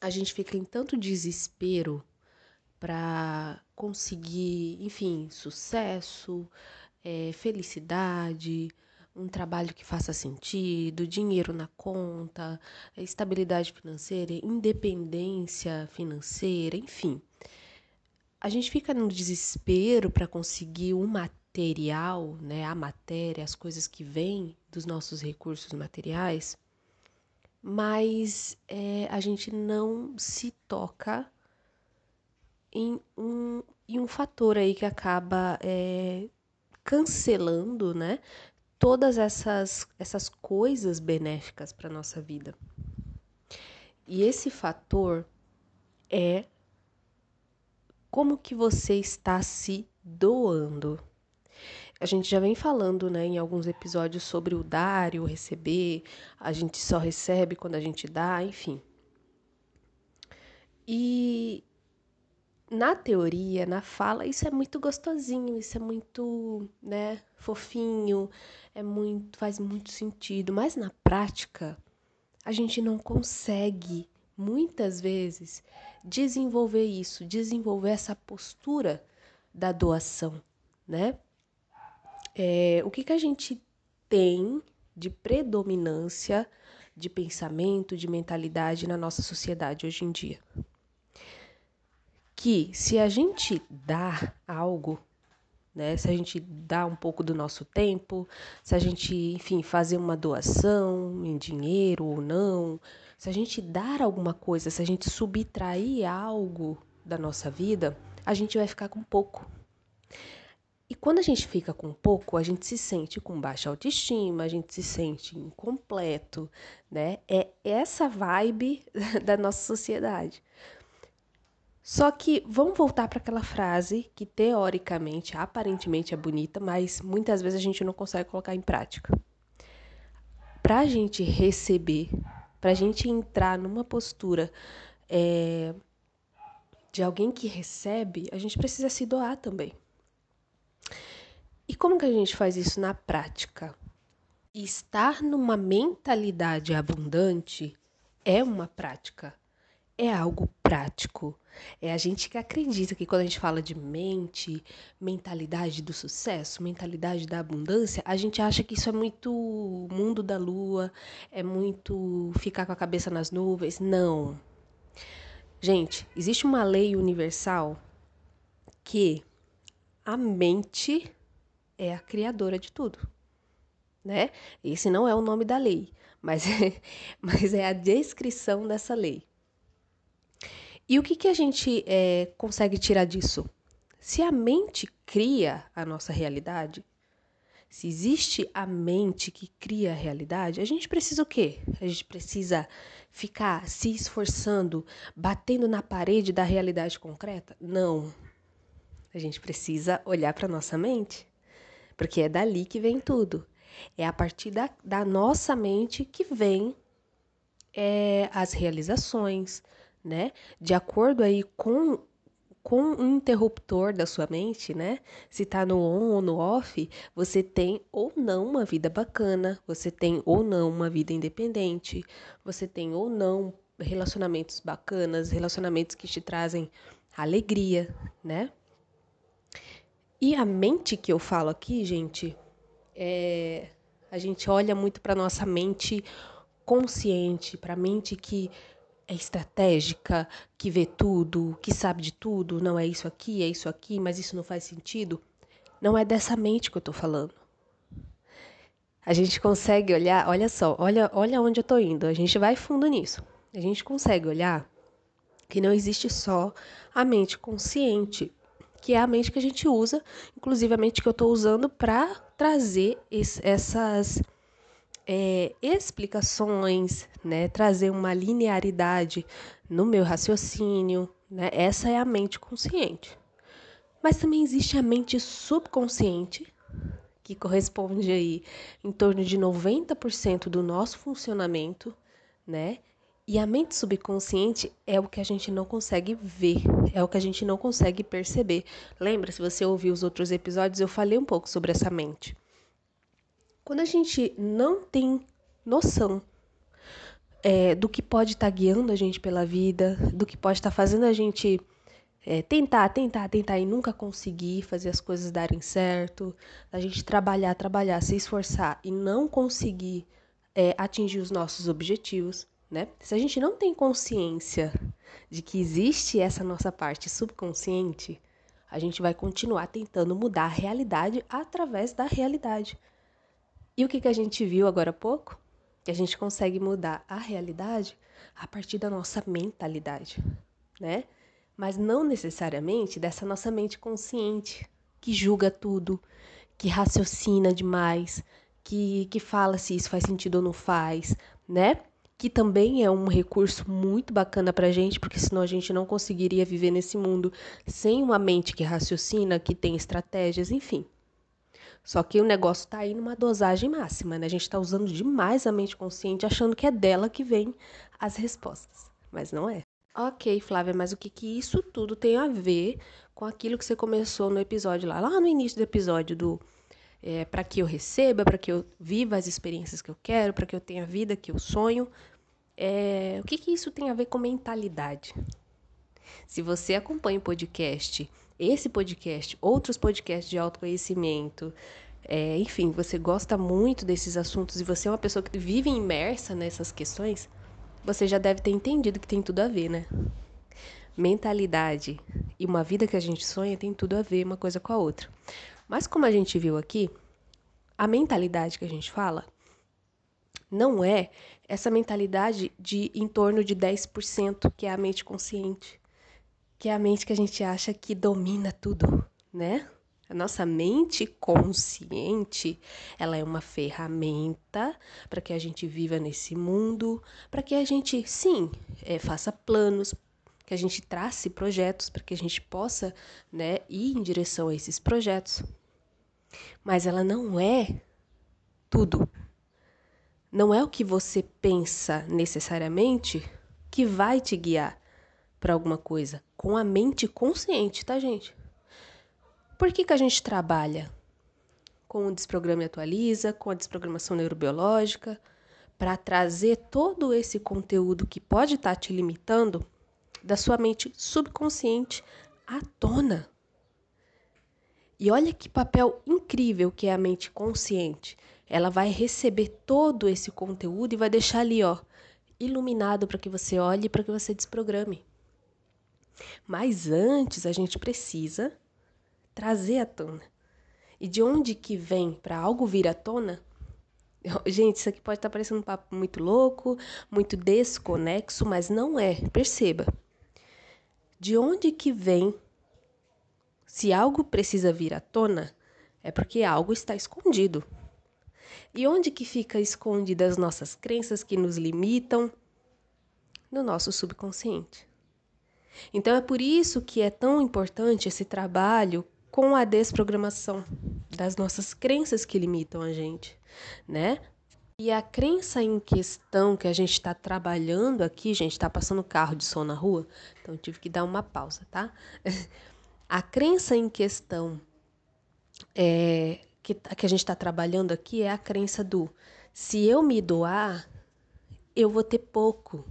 a gente fica em tanto desespero para conseguir, enfim, sucesso, é, felicidade, um trabalho que faça sentido, dinheiro na conta, estabilidade financeira, independência financeira, enfim. A gente fica no desespero para conseguir um material, né, a matéria, as coisas que vêm dos nossos recursos materiais, mas é, a gente não se toca em um, em um fator aí que acaba é, cancelando, né, todas essas, essas coisas benéficas para nossa vida. E esse fator é como que você está se doando. A gente já vem falando, né, em alguns episódios sobre o dar e o receber. A gente só recebe quando a gente dá, enfim. E na teoria, na fala, isso é muito gostosinho, isso é muito, né, fofinho, é muito, faz muito sentido, mas na prática, a gente não consegue muitas vezes desenvolver isso, desenvolver essa postura da doação, né? É, o que, que a gente tem de predominância de pensamento, de mentalidade na nossa sociedade hoje em dia? que se a gente dá algo, né, se a gente dá um pouco do nosso tempo, se a gente, enfim, fazer uma doação em dinheiro ou não, se a gente dar alguma coisa, se a gente subtrair algo da nossa vida, a gente vai ficar com pouco. E quando a gente fica com pouco, a gente se sente com baixa autoestima, a gente se sente incompleto, né? É essa vibe da nossa sociedade. Só que vamos voltar para aquela frase que teoricamente, aparentemente é bonita, mas muitas vezes a gente não consegue colocar em prática. Para a gente receber, para a gente entrar numa postura é, de alguém que recebe, a gente precisa se doar também. E como que a gente faz isso na prática? Estar numa mentalidade abundante é uma prática é algo prático. É a gente que acredita que quando a gente fala de mente, mentalidade do sucesso, mentalidade da abundância, a gente acha que isso é muito mundo da lua, é muito ficar com a cabeça nas nuvens. Não. Gente, existe uma lei universal que a mente é a criadora de tudo, né? Esse não é o nome da lei, mas é, mas é a descrição dessa lei. E o que, que a gente é, consegue tirar disso? Se a mente cria a nossa realidade, se existe a mente que cria a realidade, a gente precisa o quê? A gente precisa ficar se esforçando, batendo na parede da realidade concreta? Não. A gente precisa olhar para nossa mente, porque é dali que vem tudo. É a partir da, da nossa mente que vem é, as realizações, né? De acordo aí com com o interruptor da sua mente, né? Se tá no on ou no off, você tem ou não uma vida bacana, você tem ou não uma vida independente, você tem ou não relacionamentos bacanas, relacionamentos que te trazem alegria, né? E a mente que eu falo aqui, gente, é a gente olha muito para nossa mente consciente, para a mente que é estratégica, que vê tudo, que sabe de tudo, não é isso aqui, é isso aqui, mas isso não faz sentido. Não é dessa mente que eu tô falando. A gente consegue olhar, olha só, olha, olha onde eu tô indo. A gente vai fundo nisso. A gente consegue olhar que não existe só a mente consciente, que é a mente que a gente usa, inclusive a mente que eu estou usando para trazer esse, essas é, explicações, né, trazer uma linearidade no meu raciocínio, né? Essa é a mente consciente. Mas também existe a mente subconsciente, que corresponde aí em torno de 90% do nosso funcionamento, né? E a mente subconsciente é o que a gente não consegue ver, é o que a gente não consegue perceber. Lembra, se você ouviu os outros episódios, eu falei um pouco sobre essa mente. Quando a gente não tem noção é, do que pode estar tá guiando a gente pela vida, do que pode estar tá fazendo a gente é, tentar, tentar, tentar e nunca conseguir fazer as coisas darem certo, a gente trabalhar, trabalhar, se esforçar e não conseguir é, atingir os nossos objetivos, né? Se a gente não tem consciência de que existe essa nossa parte subconsciente, a gente vai continuar tentando mudar a realidade através da realidade. E o que, que a gente viu agora há pouco? Que a gente consegue mudar a realidade a partir da nossa mentalidade, né? Mas não necessariamente dessa nossa mente consciente, que julga tudo, que raciocina demais, que, que fala se isso faz sentido ou não faz, né? Que também é um recurso muito bacana para a gente, porque senão a gente não conseguiria viver nesse mundo sem uma mente que raciocina, que tem estratégias, enfim. Só que o negócio está aí numa dosagem máxima, né? A gente está usando demais a mente consciente, achando que é dela que vem as respostas, mas não é. Ok, Flávia, mas o que, que isso tudo tem a ver com aquilo que você começou no episódio lá, lá no início do episódio do é, para que eu receba, para que eu viva as experiências que eu quero, para que eu tenha a vida que eu sonho. É, o que, que isso tem a ver com mentalidade? Se você acompanha o podcast, esse podcast, outros podcasts de autoconhecimento, é, enfim, você gosta muito desses assuntos e você é uma pessoa que vive imersa nessas questões, você já deve ter entendido que tem tudo a ver, né? Mentalidade e uma vida que a gente sonha tem tudo a ver uma coisa com a outra. Mas como a gente viu aqui, a mentalidade que a gente fala não é essa mentalidade de em torno de 10%, que é a mente consciente, que é a mente que a gente acha que domina tudo, né? A nossa mente consciente, ela é uma ferramenta para que a gente viva nesse mundo, para que a gente, sim, é, faça planos, que a gente trace projetos para que a gente possa né, ir em direção a esses projetos. Mas ela não é tudo. Não é o que você pensa necessariamente que vai te guiar para alguma coisa. Com a mente consciente, tá, gente? Por que, que a gente trabalha com o Desprograma e Atualiza, com a desprogramação neurobiológica, para trazer todo esse conteúdo que pode estar tá te limitando da sua mente subconsciente à tona? E olha que papel incrível que é a mente consciente. Ela vai receber todo esse conteúdo e vai deixar ali, ó, iluminado para que você olhe e para que você desprograme. Mas antes a gente precisa trazer à tona. E de onde que vem para algo vir à tona? Gente, isso aqui pode estar tá parecendo um papo muito louco, muito desconexo, mas não é. Perceba. De onde que vem se algo precisa vir à tona, é porque algo está escondido. E onde que fica escondidas as nossas crenças que nos limitam? No nosso subconsciente. Então é por isso que é tão importante esse trabalho com a desprogramação das nossas crenças que limitam a gente, né? E a crença em questão que a gente está trabalhando aqui, gente, está passando carro de som na rua, então tive que dar uma pausa, tá? A crença em questão é, que, que a gente está trabalhando aqui é a crença do se eu me doar, eu vou ter pouco.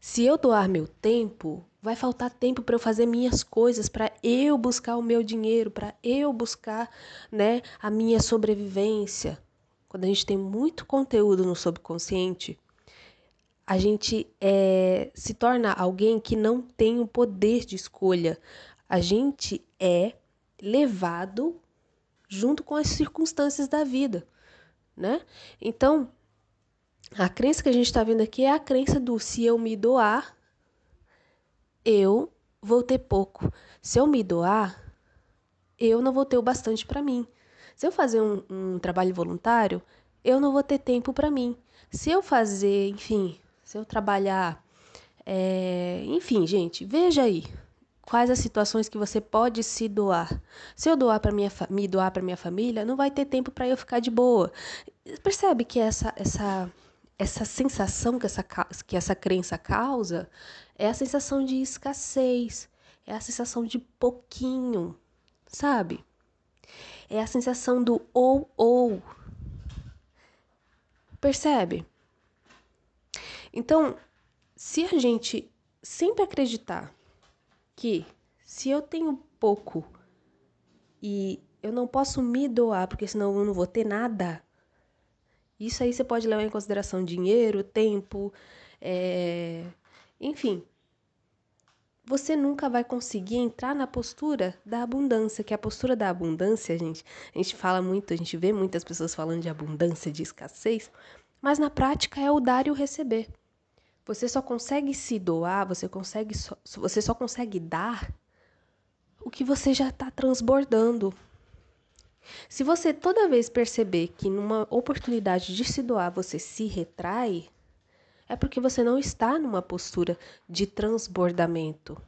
Se eu doar meu tempo, vai faltar tempo para eu fazer minhas coisas, para eu buscar o meu dinheiro, para eu buscar né, a minha sobrevivência. Quando a gente tem muito conteúdo no subconsciente, a gente é, se torna alguém que não tem o poder de escolha a gente é levado junto com as circunstâncias da vida, né? Então, a crença que a gente está vendo aqui é a crença do se eu me doar, eu vou ter pouco. Se eu me doar, eu não vou ter o bastante para mim. Se eu fazer um, um, trabalho voluntário, eu não vou ter tempo para mim. Se eu fazer, enfim, se eu trabalhar, é, enfim, gente, veja aí, quais as situações que você pode se doar. Se eu doar para minha me doar para minha família, não vai ter tempo para eu ficar de boa. Percebe que essa essa essa sensação que essa que essa crença causa é a sensação de escassez, é a sensação de pouquinho, sabe? É a sensação do ou ou. Percebe? Então, se a gente sempre acreditar que se eu tenho pouco e eu não posso me doar porque senão eu não vou ter nada, isso aí você pode levar em consideração dinheiro, tempo, é... enfim. Você nunca vai conseguir entrar na postura da abundância, que é a postura da abundância, gente. A gente fala muito, a gente vê muitas pessoas falando de abundância, de escassez, mas na prática é o dar e o receber. Você só consegue se doar, você consegue você só consegue dar o que você já está transbordando. Se você toda vez perceber que numa oportunidade de se doar você se retrai, é porque você não está numa postura de transbordamento.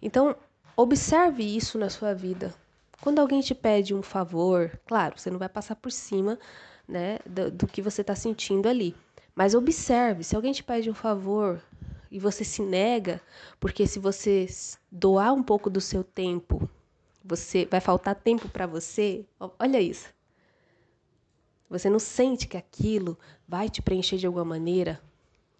Então, observe isso na sua vida. Quando alguém te pede um favor, claro, você não vai passar por cima né, do, do que você está sentindo ali. Mas observe, se alguém te pede um favor e você se nega, porque se você doar um pouco do seu tempo, você vai faltar tempo para você. Olha isso. Você não sente que aquilo vai te preencher de alguma maneira,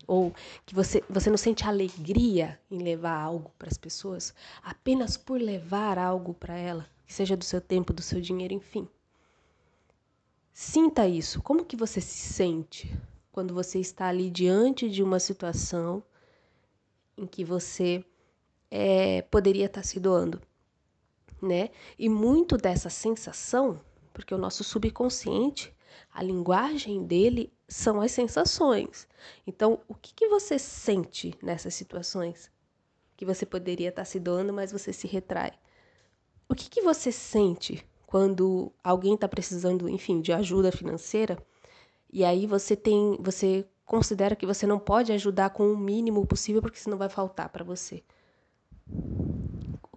ou que você, você não sente alegria em levar algo para as pessoas, apenas por levar algo para ela, que seja do seu tempo, do seu dinheiro, enfim. Sinta isso. Como que você se sente quando você está ali diante de uma situação em que você é, poderia estar se doando, né? E muito dessa sensação, porque o nosso subconsciente, a linguagem dele são as sensações. Então, o que, que você sente nessas situações que você poderia estar se doando, mas você se retrai? O que, que você sente quando alguém está precisando, enfim, de ajuda financeira, e aí você tem, você considera que você não pode ajudar com o mínimo possível porque senão vai faltar para você.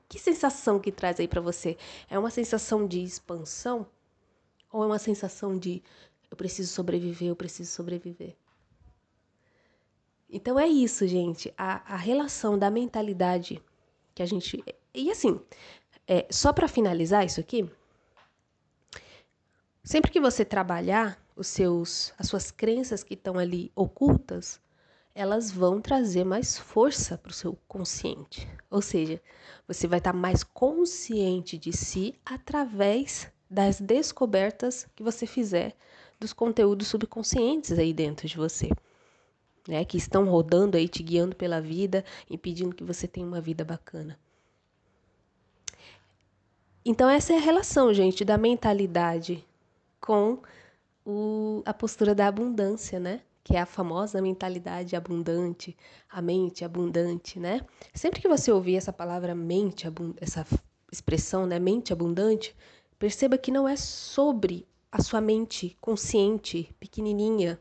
Que sensação que traz aí para você? É uma sensação de expansão ou é uma sensação de eu preciso sobreviver, eu preciso sobreviver? Então é isso, gente. A, a relação da mentalidade que a gente. E assim, é, só para finalizar isso aqui, Sempre que você trabalhar os seus, as suas crenças que estão ali ocultas, elas vão trazer mais força para o seu consciente. Ou seja, você vai estar tá mais consciente de si através das descobertas que você fizer dos conteúdos subconscientes aí dentro de você. Né, que estão rodando aí, te guiando pela vida, impedindo que você tenha uma vida bacana. Então, essa é a relação, gente, da mentalidade com o, a postura da abundância, né? Que é a famosa mentalidade abundante, a mente abundante, né? Sempre que você ouvir essa palavra mente, essa expressão, né, mente abundante, perceba que não é sobre a sua mente consciente, pequenininha,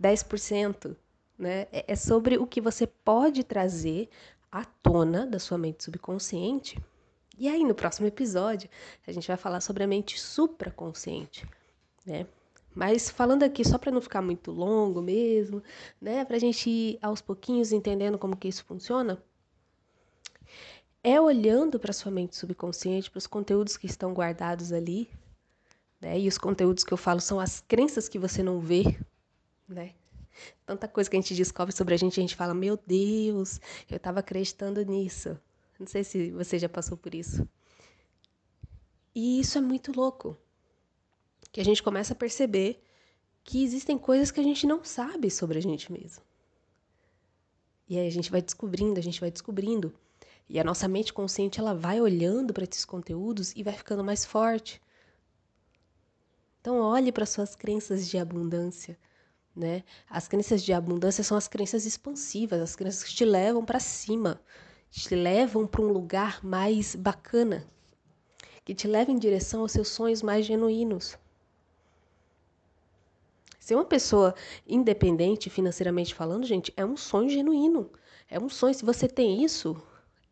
10%, né? É, é sobre o que você pode trazer à tona da sua mente subconsciente. E aí, no próximo episódio, a gente vai falar sobre a mente supraconsciente né? Mas falando aqui só para não ficar muito longo mesmo, né, para a gente ir aos pouquinhos entendendo como que isso funciona, é olhando para sua mente subconsciente, para os conteúdos que estão guardados ali, né? E os conteúdos que eu falo são as crenças que você não vê, né? Tanta coisa que a gente descobre sobre a gente, a gente fala, meu Deus, eu estava acreditando nisso. Não sei se você já passou por isso. E isso é muito louco, que a gente começa a perceber que existem coisas que a gente não sabe sobre a gente mesmo. E aí a gente vai descobrindo, a gente vai descobrindo. E a nossa mente consciente, ela vai olhando para esses conteúdos e vai ficando mais forte. Então olhe para suas crenças de abundância, né? As crenças de abundância são as crenças expansivas, as crenças que te levam para cima, te levam para um lugar mais bacana, que te levam em direção aos seus sonhos mais genuínos. Ser uma pessoa independente financeiramente falando, gente, é um sonho genuíno. É um sonho. Se você tem isso,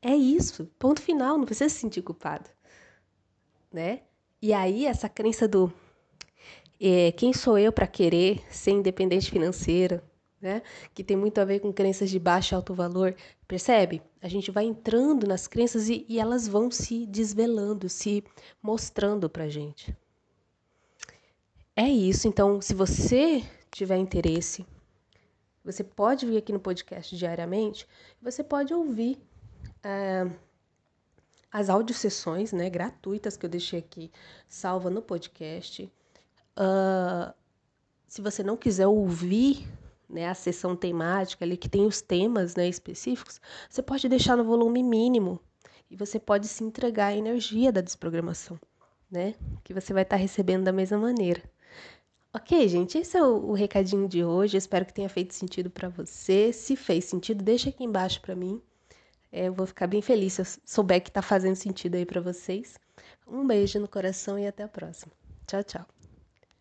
é isso. Ponto final. Não precisa se sentir culpado. Né? E aí, essa crença do é, quem sou eu para querer ser independente financeira, né? Que tem muito a ver com crenças de baixo e alto valor. Percebe? A gente vai entrando nas crenças e, e elas vão se desvelando, se mostrando pra gente. É isso. Então, se você tiver interesse, você pode vir aqui no podcast diariamente, você pode ouvir é, as audiosessões né, gratuitas que eu deixei aqui, salva no podcast. Uh, se você não quiser ouvir né, a sessão temática ali que tem os temas né, específicos, você pode deixar no volume mínimo e você pode se entregar à energia da desprogramação, né? Que você vai estar recebendo da mesma maneira. Ok, gente, esse é o, o recadinho de hoje. Espero que tenha feito sentido para você. Se fez sentido, deixa aqui embaixo para mim. É, eu vou ficar bem feliz se eu souber que está fazendo sentido aí para vocês. Um beijo no coração e até a próxima. Tchau, tchau.